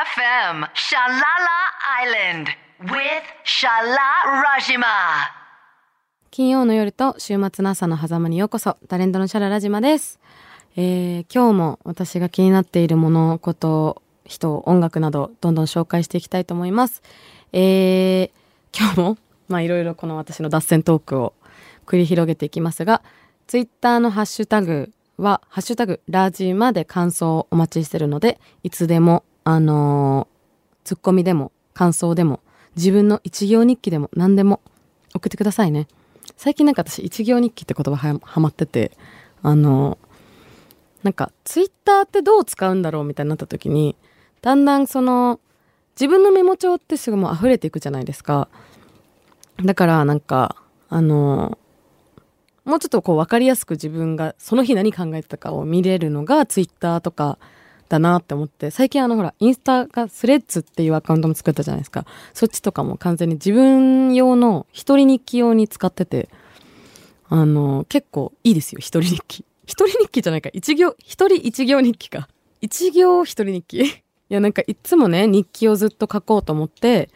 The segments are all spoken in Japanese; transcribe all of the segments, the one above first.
FM Shalala Island with Shala Rajima. 金曜の夜と週末の朝の狭間にようこそタレントのシャララジマです、えー今日も私が気になっているものこと人音楽などどんどん紹介していきたいと思いますえー今日も まあいろいろこの私の脱線トークを繰り広げていきますがツイッターのハッシュタグはハッシュタグラジマで感想をお待ちしてるのでいつでもあのーツッコミでも感想でも自分の一行日記でも何でも送ってくださいね。最近なんか私一行日記って言葉ははまっててあのなんかツイッターってどう使うんだろうみたいになった時にだんだんその自分のメモ帳ってすぐもう溢れていくじゃないですか。だからなんかあのもうちょっとこう分かりやすく自分がその日何考えてたかを見れるのがツイッターとかだなって思って最近あのほらインスタがスレッズっていうアカウントも作ったじゃないですか。そっちとかも完全に自分用の一人日記用に使っててあの結構いいですよ一人日記。一人日記じゃないか一行一人一行日記か。一行一人日記。いやなんかいつもね日記をずっと書こうと思って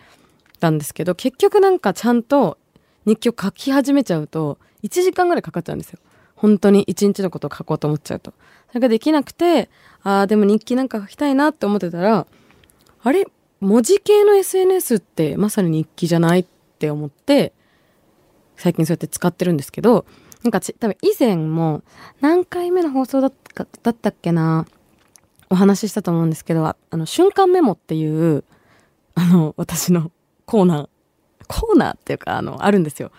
たんですけど結局なんかちゃんと日記を書き始めちゃうと1時間ぐらいかかっちゃうんですよ。本当に一日のことを書こうと思っちゃうと。それができなくてあーでも日記なんか書きたいなって思ってたらあれ？文字系の SNS ってまさに日記じゃないって思って最近そうやって使ってるんですけどなんか多分以前も何回目の放送だっただったっけなお話ししたと思うんですけどあの瞬間メモっていうあの私のコーナーコーナーっていうかあのあるんですよ。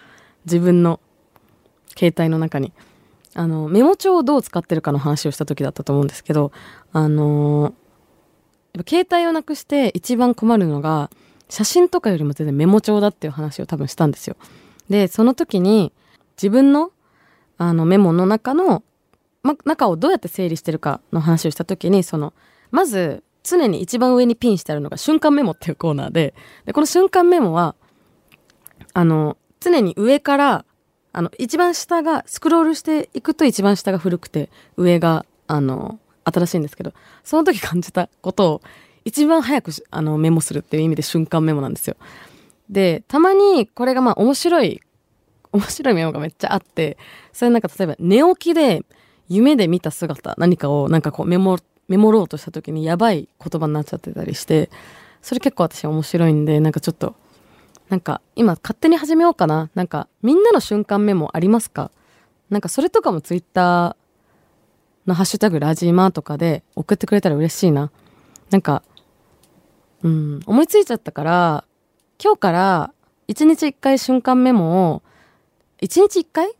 自分の携帯の中に。あのメモ帳をどう使ってるかの話をした時だったと思うんですけどあのやっぱ携帯をなくして一番困るのが写真とかよりも全然メモ帳だっていう話を多分したんですよ。でその時に自分のあのメモの中の、ま、中をどうやって整理してるかの話をした時にそのまず常に一番上にピンしてあるのが瞬間メモっていうコーナーででこの瞬間メモはあの常に上からあの一番下がスクロールしていくと一番下が古くて上があの新しいんですけどその時感じたことを一番早くあのメモするっていう意味で瞬間メモなんですよ。でたまにこれがまあ面白い面白いメモがめっちゃあってそれなんか例えば寝起きで夢で見た姿何かをなんかこうメモメモろうとした時にやばい言葉になっちゃってたりしてそれ結構私面白いんでなんかちょっとなんか今勝手に始めようかな。なんかみんなの瞬間メモありますか？なんかそれとかもツイッターのハッシュタグラジーマーとかで送ってくれたら嬉しいな。なんかうん思いついちゃったから今日から1日1回瞬間メモを1日1回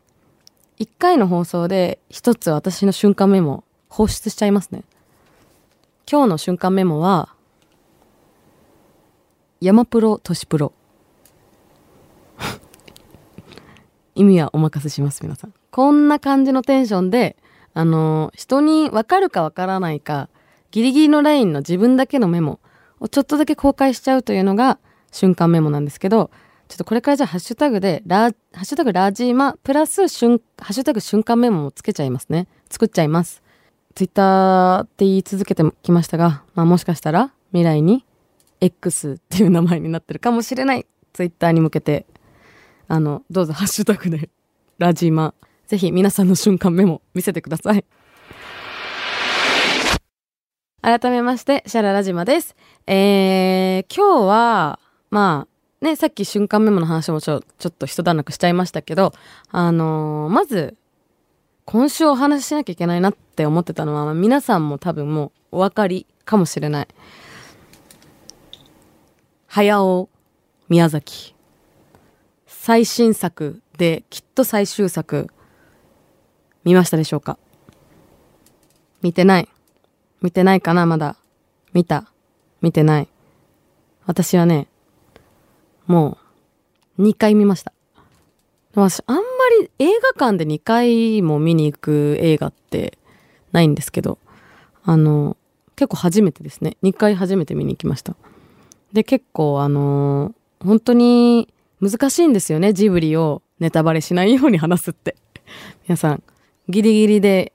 ?1 回の放送で1つ私の瞬間メモ放出しちゃいますね。今日の瞬間メモは山プロ都市プロ。意味はお任せします皆さん。こんな感じのテンションであの人に分かるか分からないかギリギリのラインの自分だけのメモをちょっとだけ公開しちゃうというのが瞬間メモなんですけどちょっとこれからじゃあハッシュタグでラハッシュタグラジーマプラス瞬ハッシュタグ瞬間メモもつけちゃいますね。作っちゃいます。ツイッターって言い続けてきましたが、まあ、もしかしたら未来に X っていう名前になってるかもしれない。ツイッターに向けて。あのどうぞハッシュタグで ラジマ。ぜひ皆さんの瞬間メモ見せてください。改めましてシャララジマです。えー、今日はまあねさっき瞬間メモの話もちょちょっと一段落しちゃいましたけどあのーまず今週お話ししなきゃいけないなって思ってたのは、まあ皆さんも多分もうお分かりかもしれない。早尾宮崎。最新作できっと最終作。見ましたでしょうか？見てない。見てないかな？まだ。見た。見てない。私はねもう2回見ました。私あんまり映画館で2回も見に行く映画ってないんですけどあの結構初めてですね。2回初めて見に行きました。で結構あの本当に難しいんですよねジブリをネタバレしないように話すって 皆さんギリギリで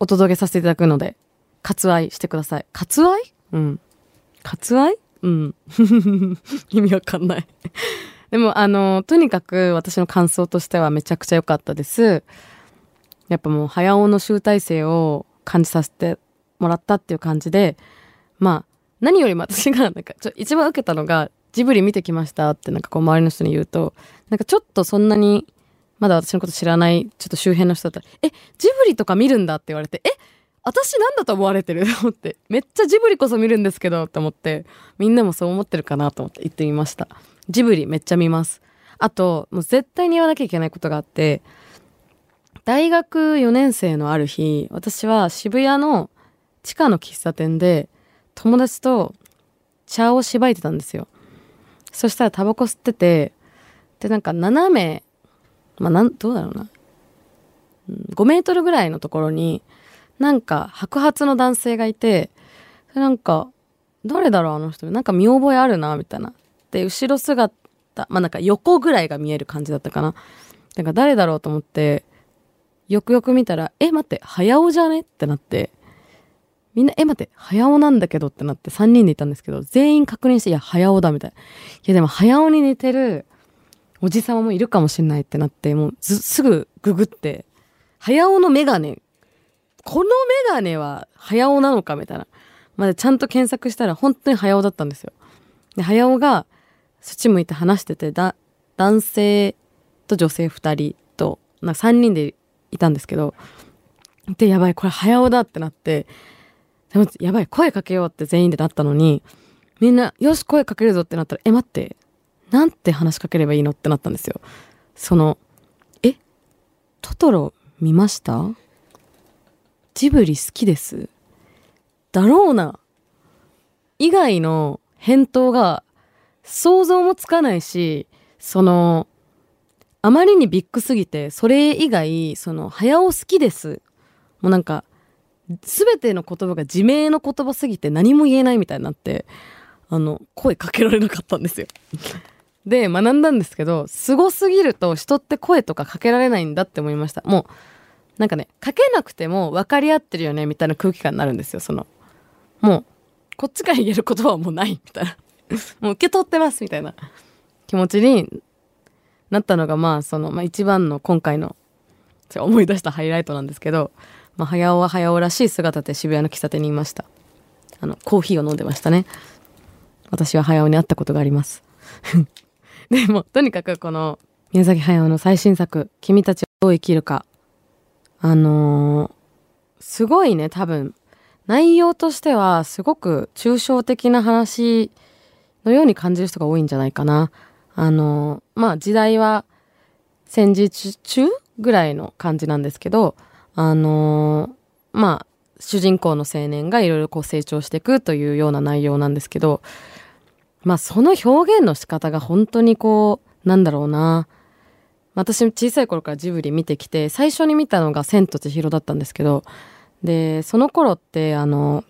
お届けさせていただくので割愛してください。割愛？うん。割愛？うん。意味わかんない。でも、あの、とにかく私の感想としてはめちゃくちゃ良かったです。やっぱもう、早尾の集大成を感じさせてもらったっていう感じで、まあ、何よりも私が、なんか、ちょ、一番受けたのが、ジブリ見てきましたってなんかこう周りの人に言うと、なんかちょっとそんなに、まだ私のこと知らない、ちょっと周辺の人だったら、え、ジブリとか見るんだって言われて、え、私なんだと思われてる？と思って、めっちゃジブリこそ見るんですけど、って思って、みんなもそう思ってるかなと思って言ってみました。ジブリめっちゃ見ます。あと、もう絶対に言わなきゃいけないことがあって、大学4年生のある日、私は渋谷の地下の喫茶店で友達と茶をしばいてたんですよ。そしたらタバコ吸ってて、で、なんか斜め、まあ、なん、どうだろうな。5メートルぐらいのところに、なんか白髪の男性がいて、でなんか、誰だろうあの人。なんか見覚えあるな、みたいな。で、後ろ姿、まあなんか横ぐらいが見える感じだったかな。なんか誰だろうと思って、よくよく見たら、え、待って、早尾じゃね？ってなって、みんな、え、待って、早尾なんだけどってなって3人でいたんですけど、全員確認して、いや、早尾だ、みたいな。いや、でも早尾に似てるおじさまもいるかもしんないってなって、もう、すぐググって、早尾のメガネ、このメガネは早尾なのかみたいな。までちゃんと検索したら本当に早尾だったんですよ。で、早尾がそっち向いて話してて、だ、男性と女性2人と、なんか3人でいたんですけど、で、やばい、これ早尾だってなって、でも、やばい、声かけようって全員でなったのに、みんな、よし、声かけるぞってなったら、え、待って、なんて話しかければいいのってなったんですよ。その、え、トトロ見ました？ジブリ好きです？だろうな。以外の返答が想像もつかないし、その、あまりにビッグすぎて、それ以外、その、早尾好きです。もうなんか、すべての言葉が自明の言葉すぎて何も言えないみたいになって、あの、声かけられなかったんですよ。で、学んだんですけど、凄すぎると人って声とかかけられないんだって思いました。もう、なんかね、かけなくても分かり合ってるよね、みたいな空気感になるんですよ、その。もう、こっちから言える言葉はもうない、みたいな。もう受け取ってます、みたいな気持ちになったのが、まあ、その、まあ一番の今回の、思い出したハイライトなんですけど、まあ、早尾は早尾らしい姿で渋谷の喫茶店にいました。あの、コーヒーを飲んでましたね。私は早尾に会ったことがあります。でも、とにかくこの、宮崎駿の最新作、君たちはどう生きるか。あのーすごいね、多分、内容としては、すごく抽象的な話のように感じる人が多いんじゃないかな。あのーまあ、時代は戦時中ぐらいの感じなんですけど、あのーまあ、主人公の青年がいろいろこう成長していくというような内容なんですけど、まあその表現の仕方が本当にこう、なんだろうな。私小さい頃からジブリ見てきて、最初に見たのが千と千尋だったんですけど、で、その頃ってあの、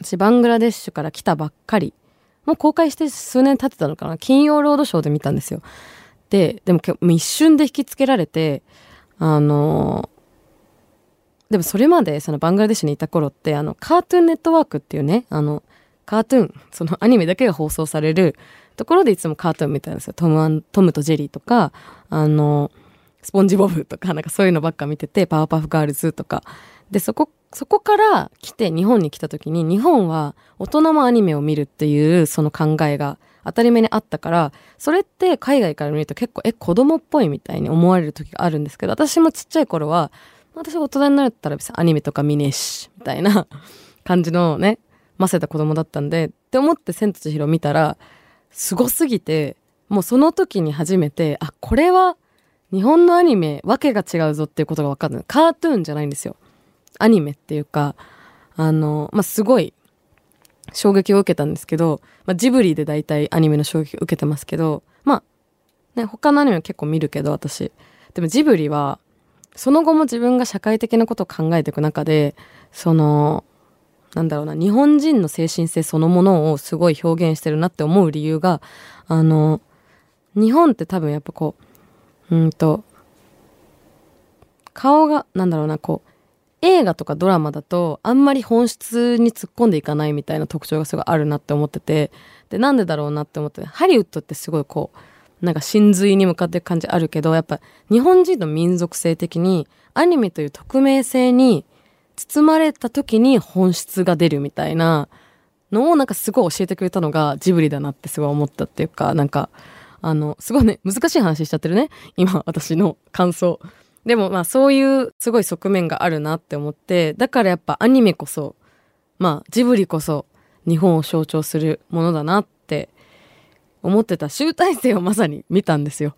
私バングラデシュから来たばっかり、もう公開して数年経ってたのかな、金曜ロードショーで見たんですよ。で、でも一瞬で引きつけられて、あの、でもそれまでそのバングラデシュにいた頃ってあのカートゥーンネットワークっていうねあのカートゥーンそのアニメだけが放送されるところでいつもカートゥーン見てたんですよ。トムアントムとジェリーとかあのスポンジボブとかなんかそういうのばっか見ててパワーパフガールズとか。でそこそこから来て日本に来た時に日本は大人もアニメを見るっていうその考えが当たり前にあったからそれって海外から見ると結構え子供っぽいみたいに思われる時があるんですけど私もちっちゃい頃は私大人になったら別にアニメとか見ねえし、みたいな 感じのね、ませた子供だったんで、って思って千と千尋見たら、すごすぎて、もうその時に初めて、あ、これは日本のアニメ、わけが違うぞっていうことが分かる。カートゥーンじゃないんですよ。アニメっていうか、あの、まあ、すごい衝撃を受けたんですけど、まあ、ジブリで大体アニメの衝撃を受けてますけど、まあ、ね、他のアニメは結構見るけど、私。でもジブリは、その後も自分が社会的なことを考えていく中で、その、なんだろうな、日本人の精神性そのものをすごい表現してるなって思う理由が、あの、日本って多分やっぱこう、うんと、顔が、なんだろうな、こう、映画とかドラマだとあんまり本質に突っ込んでいかないみたいな特徴がすごいあるなって思っててでなんでだろうなって思ってハリウッドってすごいこうなんか真髄に向かっていく感じあるけどやっぱ日本人の民族性的にアニメという匿名性に包まれた時に本質が出るみたいなのをなんかすごい教えてくれたのがジブリだなってすごい思ったっていうかなんかあのすごいね難しい話しちゃってるね今私の感想。でもまあそういうすごい側面があるなって思ってだからやっぱアニメこそまあジブリこそ日本を象徴するものだなって思ってた集大成をまさに見たんですよ。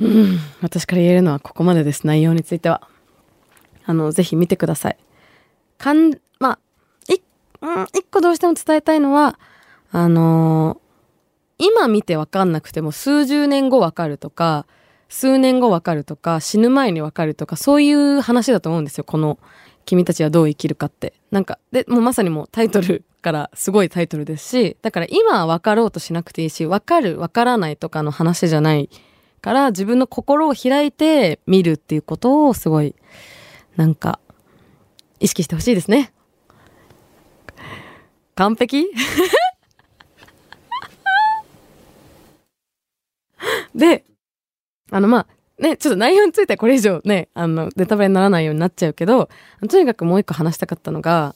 うん、私から言えるのはここまでです。内容については。あの、ぜひ見てください。かん、まあ、い、うん、一個どうしても伝えたいのは、あのー、今見てわかんなくても数十年後わかるとか、数年後わかるとか、死ぬ前にわかるとか、そういう話だと思うんですよ。この、君たちはどう生きるかって。なんか、で、もうまさにもうタイトルからすごいタイトルですし、だから今はわかろうとしなくていいし、わかる、わからないとかの話じゃないから自分の心を開いて見るっていうことをすごいなんか、意識してほしいですね。完璧？で、あの、まあ、ね、ちょっと内容についてはこれ以上ね、あの、ネタバレにならないようになっちゃうけど、とにかくもう一個話したかったのが、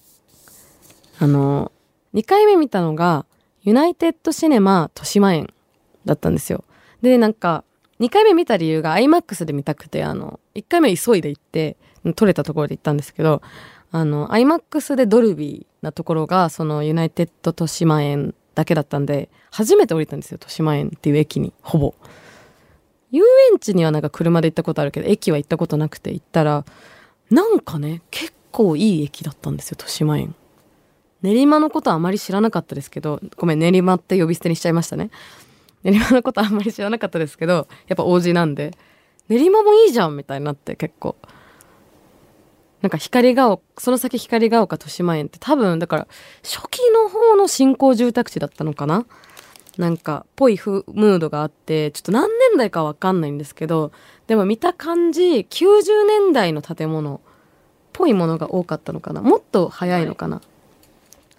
あの、2回目見たのが、ユナイテッドシネマ豊島園だったんですよ。で、なんか、2回目見た理由が IMAX で見たくて、あの、1回目急いで行って、撮れたところで行ったんですけど、あの、IMAX でドルビーなところが、そのユナイテッド豊島園だけだったんで、初めて降りたんですよ、豊島園っていう駅に、ほぼ。遊園地にはなんか車で行ったことあるけど、駅は行ったことなくて行ったら、なんかね、結構いい駅だったんですよ、豊島園。練馬のことはあまり知らなかったですけど、ごめん、練馬って呼び捨てにしちゃいましたね。練馬のことはあんまり知らなかったですけど、やっぱ王子なんで、練馬もいいじゃんみたいになって結構。なんか光が丘、その先光が丘豊島園って多分、だから初期の方の新興住宅地だったのかななんか、ぽいムードがあって、ちょっと何年代かわかんないんですけど、でも見た感じ、90年代の建物っぽいものが多かったのかなもっと早いのかな、は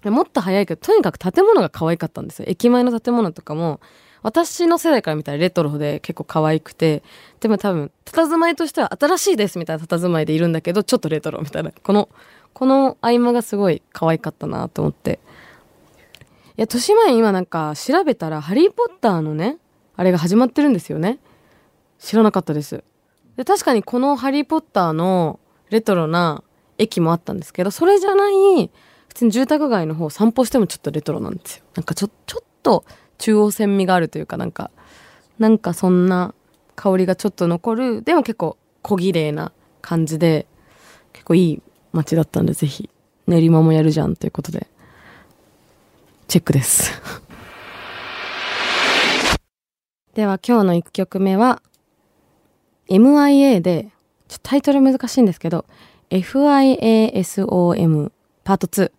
い、もっと早いけど、とにかく建物が可愛かったんですよ。駅前の建物とかも、私の世代から見たらレトロで結構可愛くて、でも多分、佇まいとしては新しいですみたいな佇まいでいるんだけど、ちょっとレトロみたいな。この、この合間がすごい可愛かったなと思って。や、豊島園今なんか調べたら、ハリーポッターのね、あれが始まってるんですよね。知らなかったです。で、確かにこのハリーポッターのレトロな駅もあったんですけど、それじゃない、普通に住宅街の方散歩してもちょっとレトロなんですよ。なんかちょ、ちょっと中央線味があるというかなんかなんかそんな香りがちょっと残るでも結構小綺麗な感じで結構いい街だったんでぜひ練馬もやるじゃんということでチェックです。では今日の1曲目は MIA でちょタイトル難しいんですけど FIASOM パート2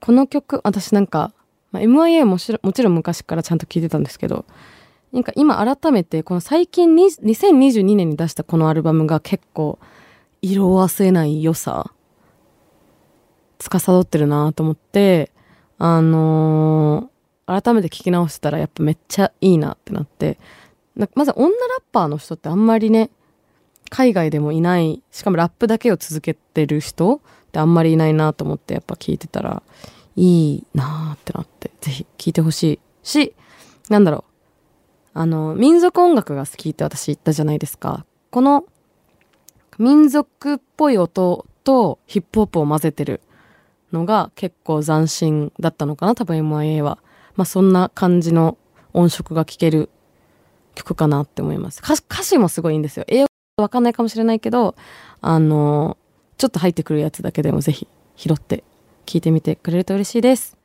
この曲私なんかまあ、MIA ももちろん昔からちゃんと聞いてたんですけどなんか今改めてこの最近に2022年に出したこのアルバムが結構色あせない良さ司ってるなと思ってあのー、改めて聞き直したらやっぱめっちゃいいなってなってまず女ラッパーの人ってあんまりね海外でもいないしかもラップだけを続けてる人ってあんまりいないなと思ってやっぱ聞いてたらいいなってなって、ぜひ聴いてほしいし、なんだろう。あの、民族音楽が好きって私言ったじゃないですか。この民族っぽい音とヒップホップを混ぜてるのが結構斬新だったのかな、多分 MIA は。まあそんな感じの音色が聴ける曲かなって思います。歌詞もすごいいいんですよ。英語わかんないかもしれないけど、あの、ちょっと入ってくるやつだけでもぜひ拾って聞いてみてくれると嬉しいです。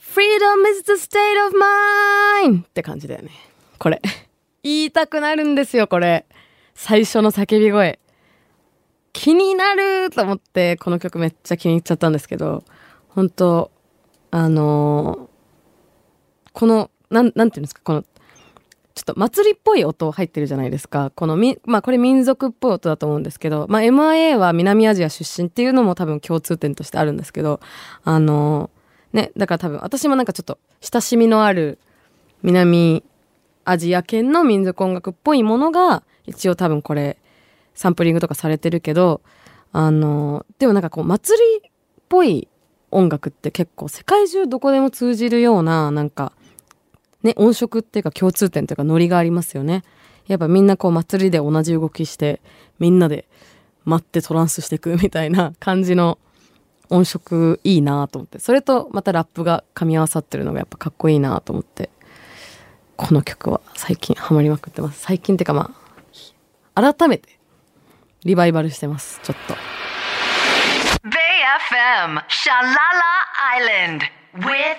Freedom is the state of mind! って感じだよね。これ。言いたくなるんですよ、これ。最初の叫び声。気になると思って、この曲めっちゃ気に入っちゃったんですけど、本当あのー、この、なん、なんていうんですか、この、ちょっと祭りっぽい音入ってるじゃないですか。このみ、まあこれ民族っぽい音だと思うんですけど、まあ MIA は南アジア出身っていうのも多分共通点としてあるんですけど、あのね、だから多分私もなんかちょっと親しみのある南アジア圏の民族音楽っぽいものが一応多分これサンプリングとかされてるけど、あのでもなんかこう祭りっぽい音楽って結構世界中どこでも通じるようななんかね、音色っていうか共通点というかノリがありますよね。やっぱみんなこう祭りで同じ動きして、みんなで待ってトランスしていくみたいな感じの音色いいなと思って。それとまたラップが噛み合わさってるのがやっぱかっこいいなと思って。この曲は最近ハマりまくってます。最近ってかまあ、改めてリバイバルしてます。ちょっと。Island with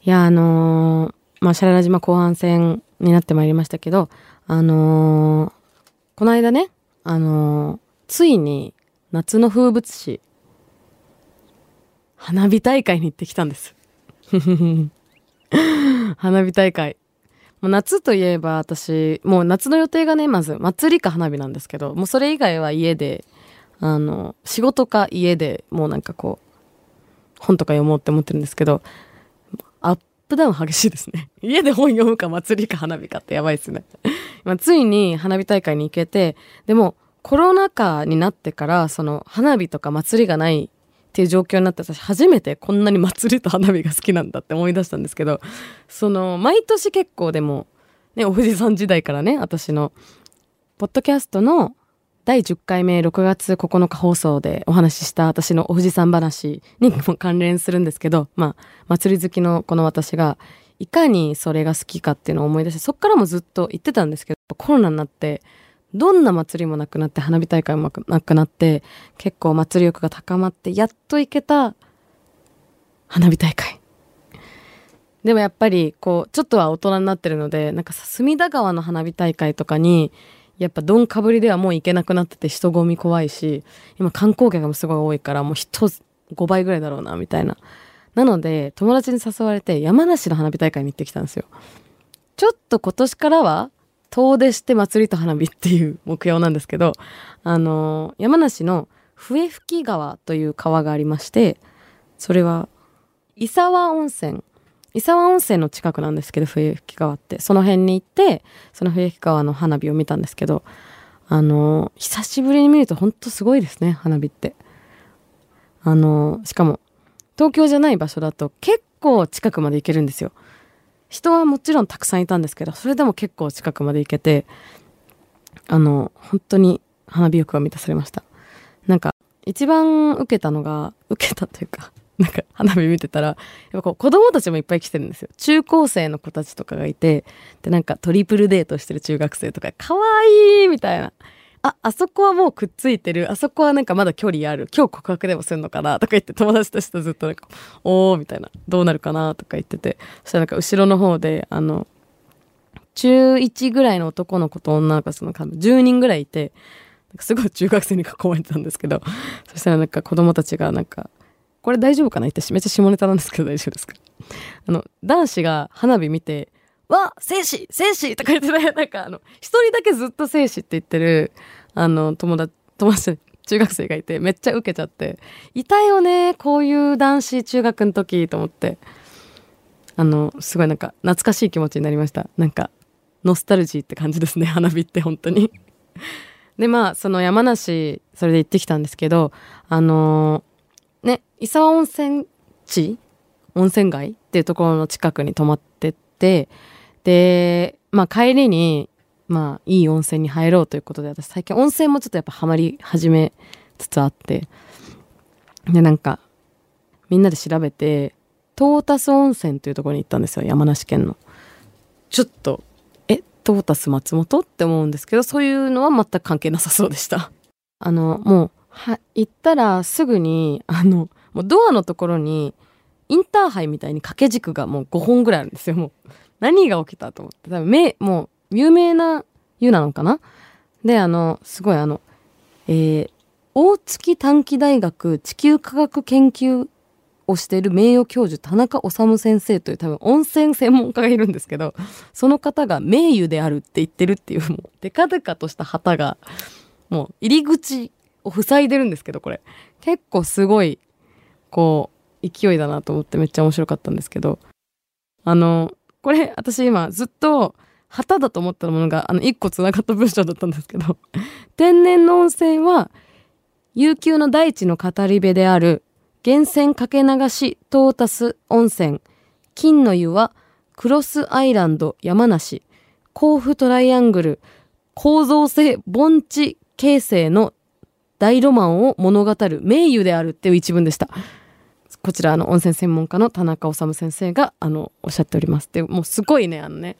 いや、あのー、まあ、シャララ島後半戦になってまいりましたけど、あのー、この間ね、あのー、ついに夏の風物詩、花火大会に行ってきたんです。花火大会。もう夏といえば私、もう夏の予定がね、まず祭りか花火なんですけど、もうそれ以外は家で、あの、仕事か家でもうなんかこう、本とか読もうって思ってるんですけど、アップダウン激しいですね。家で本読むか祭りか花火かってやばいですね。ま、ついに花火大会に行けて、でもコロナ禍になってから、その花火とか祭りがないっていう状況になって私初めてこんなに祭りと花火が好きなんだって思い出したんですけど、その毎年結構でも、ね、お富士山時代からね、私の、ポッドキャストの第10回目6月9日放送でお話しした私のお富士山話にも関連するんですけど、まあ、祭り好きのこの私が、いかにそれが好きかっていうのを思い出して、そっからもずっと言ってたんですけど、コロナになって、どんな祭りもなくなって、花火大会もなくなって、結構祭り欲が高まって、やっと行けた花火大会。でもやっぱり、こう、ちょっとは大人になってるので、なんか、隅田川の花火大会とかに、やっぱどんかぶりではもう行けなくなってて人混み怖いし、今観光客もすごい多いからもう人5倍ぐらいだろうな、みたいな。なので、友達に誘われて山梨の花火大会に行ってきたんですよ。ちょっと今年からは遠出して祭りと花火っていう目標なんですけど、あの、山梨の笛吹川という川がありまして、それは、伊沢温泉伊沢温泉の近くなんですけど、冬吹川って。その辺に行って、その冬吹川の花火を見たんですけど、あの、久しぶりに見ると本当すごいですね、花火って。あの、しかも、東京じゃない場所だと結構近くまで行けるんですよ。人はもちろんたくさんいたんですけど、それでも結構近くまで行けて、あの、本当に花火欲が満たされました。なんか、一番受けたのが、受けたというか、なんか花火見てたら、やっぱこう子供たちもいっぱい来てるんですよ。中高生の子たちとかがいて、で、なんかトリプルデートしてる中学生とか、かわいいみたいな。あ、あそこはもうくっついてる。あそこはなんかまだ距離ある。今日告白でもするのかな？とか言って友達たちとずっとなんか、おーみたいな。どうなるかな？とか言ってて。そしたらなんか後ろの方で、あの、中1ぐらいの男の子と女の子その10人ぐらいいて、すごい中学生に囲まれてたんですけど、そしたらなんか子供たちがなんか、これ大丈夫かな？ってめっちゃ下ネタなんですけど大丈夫ですか？あの、男子が花火見て、わ生死生死とか言ってね、なんかあの、一人だけずっと生死って言ってる、あの、友達、友達、中学生がいて、めっちゃ受けちゃって、いたよね、こういう男子中学の時と思って、あの、すごいなんか懐かしい気持ちになりました。なんか、ノスタルジーって感じですね、花火って本当に で、まあ、その山梨、それで行ってきたんですけど、あのーね、伊沢温泉地温泉街っていうところの近くに泊まってって、で、まあ帰りに、まあいい温泉に入ろうということで、私最近温泉もちょっとやっぱハマり始めつつあって、で、なんか、みんなで調べて、トータス温泉というところに行ったんですよ、山梨県の。ちょっと、え、トータス松本って思うんですけど、そういうのは全く関係なさそうでした。あの、もう、は、行ったらすぐに、あの、もうドアのところに、インターハイみたいに掛け軸がもう5本ぐらいあるんですよ。もう、何が起きたと思って。多分、め、もう、有名な湯なのかな？で、あの、すごいあの、えー、大月短期大学地球科学研究をしている名誉教授田中治先生という多分温泉専門家がいるんですけどその方が名誉であるって言ってるっていうもうデカデカとした旗がもう入り口を塞いでるんですけどこれ。結構すごいこう勢いだなと思ってめっちゃ面白かったんですけど。あのこれ私今ずっと旗だと思ったものがあの1個つながった文章だったんですけど。天然の温泉は悠久の大地の語り部である源泉かけ流しトータス温泉金の湯はクロスアイランド山梨。甲府トライアングル構造性盆地形成の大ロマンを物語る名誉であるっていう一文でした。こちらあの温泉専門家の田中治先生があのおっしゃっております。でもうすごいねあのね。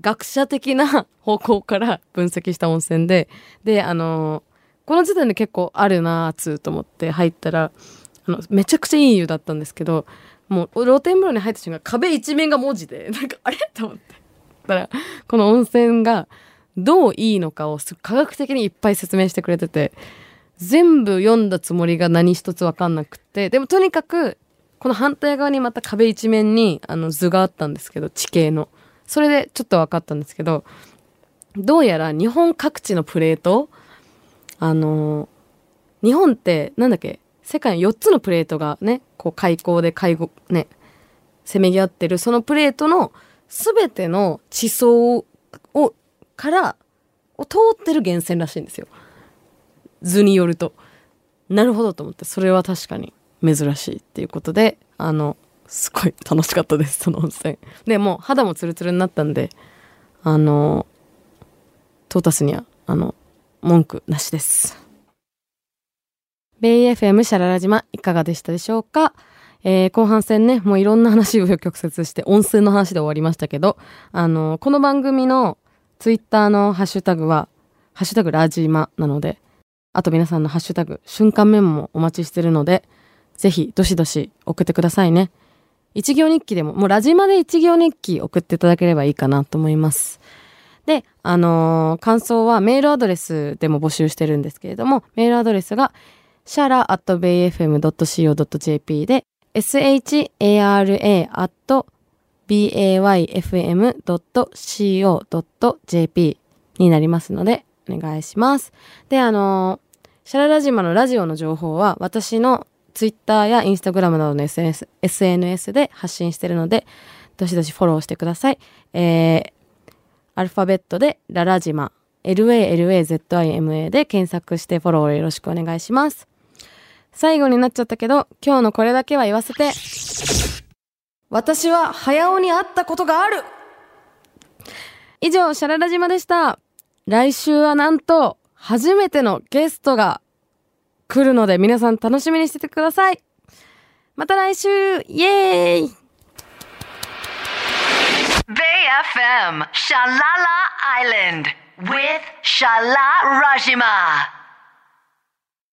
学者的な方向から分析した温泉でであのこの時点で結構あるなーつーと思って入ったらあのめちゃくちゃいい湯だったんですけどもう露天風呂に入った瞬間壁一面が文字で なんかあれ？と思ってだからこの温泉がどういいのかを科学的にいっぱい説明してくれてて全部読んだつもりが何一つ分かんなくってでもとにかくこの反対側にまた壁一面にあの図があったんですけど地形の。それでちょっと分かったんですけどどうやら日本各地のプレートあの日本ってなんだっけ世界の4つのプレートがねこう海溝で海溝ねせめぎ合ってるそのプレートの全ての地層をからを通ってる源泉らしいんですよ。図によるとなるほどと思ってそれは確かに珍しいっていうことであのすごい楽しかったです その温泉。でもう肌もツルツルになったんであのトータスにはあの文句なしです。ベイ FM シャララ島いかがでしたでしょうか？えー、後半戦ね、もういろんな話を曲折して温泉の話で終わりましたけど、あの、この番組のツイッターのハッシュタグは、ハッシュタグラジマなので、あと皆さんのハッシュタグ、瞬間メモもお待ちしてるので、ぜひ、どしどし送ってくださいね。一行日記でも、もうラジマで一行日記送っていただければいいかなと思います。で、あのー、感想はメールアドレスでも募集してるんですけれども、メールアドレスが、シャラ at bayfm.co.jp で、shara at bayfm.co.jp になりますので、お願いします。で、あのシャララ島のラジオの情報は私のツイッターやインスタグラムなどの SNS, SNS で発信してるので、どしどしフォローしてください。えー、アルファベットでララ島、LALAZIMA で検索してフォローよろしくお願いします。最後になっちゃったけど、今日のこれだけは言わせて。私は早尾に会ったことがある以上、シャララ島でした。来週はなんと初めてのゲストが来るので皆さん楽しみにしててください。また来週。イェーイ。ザララアイランド with ララ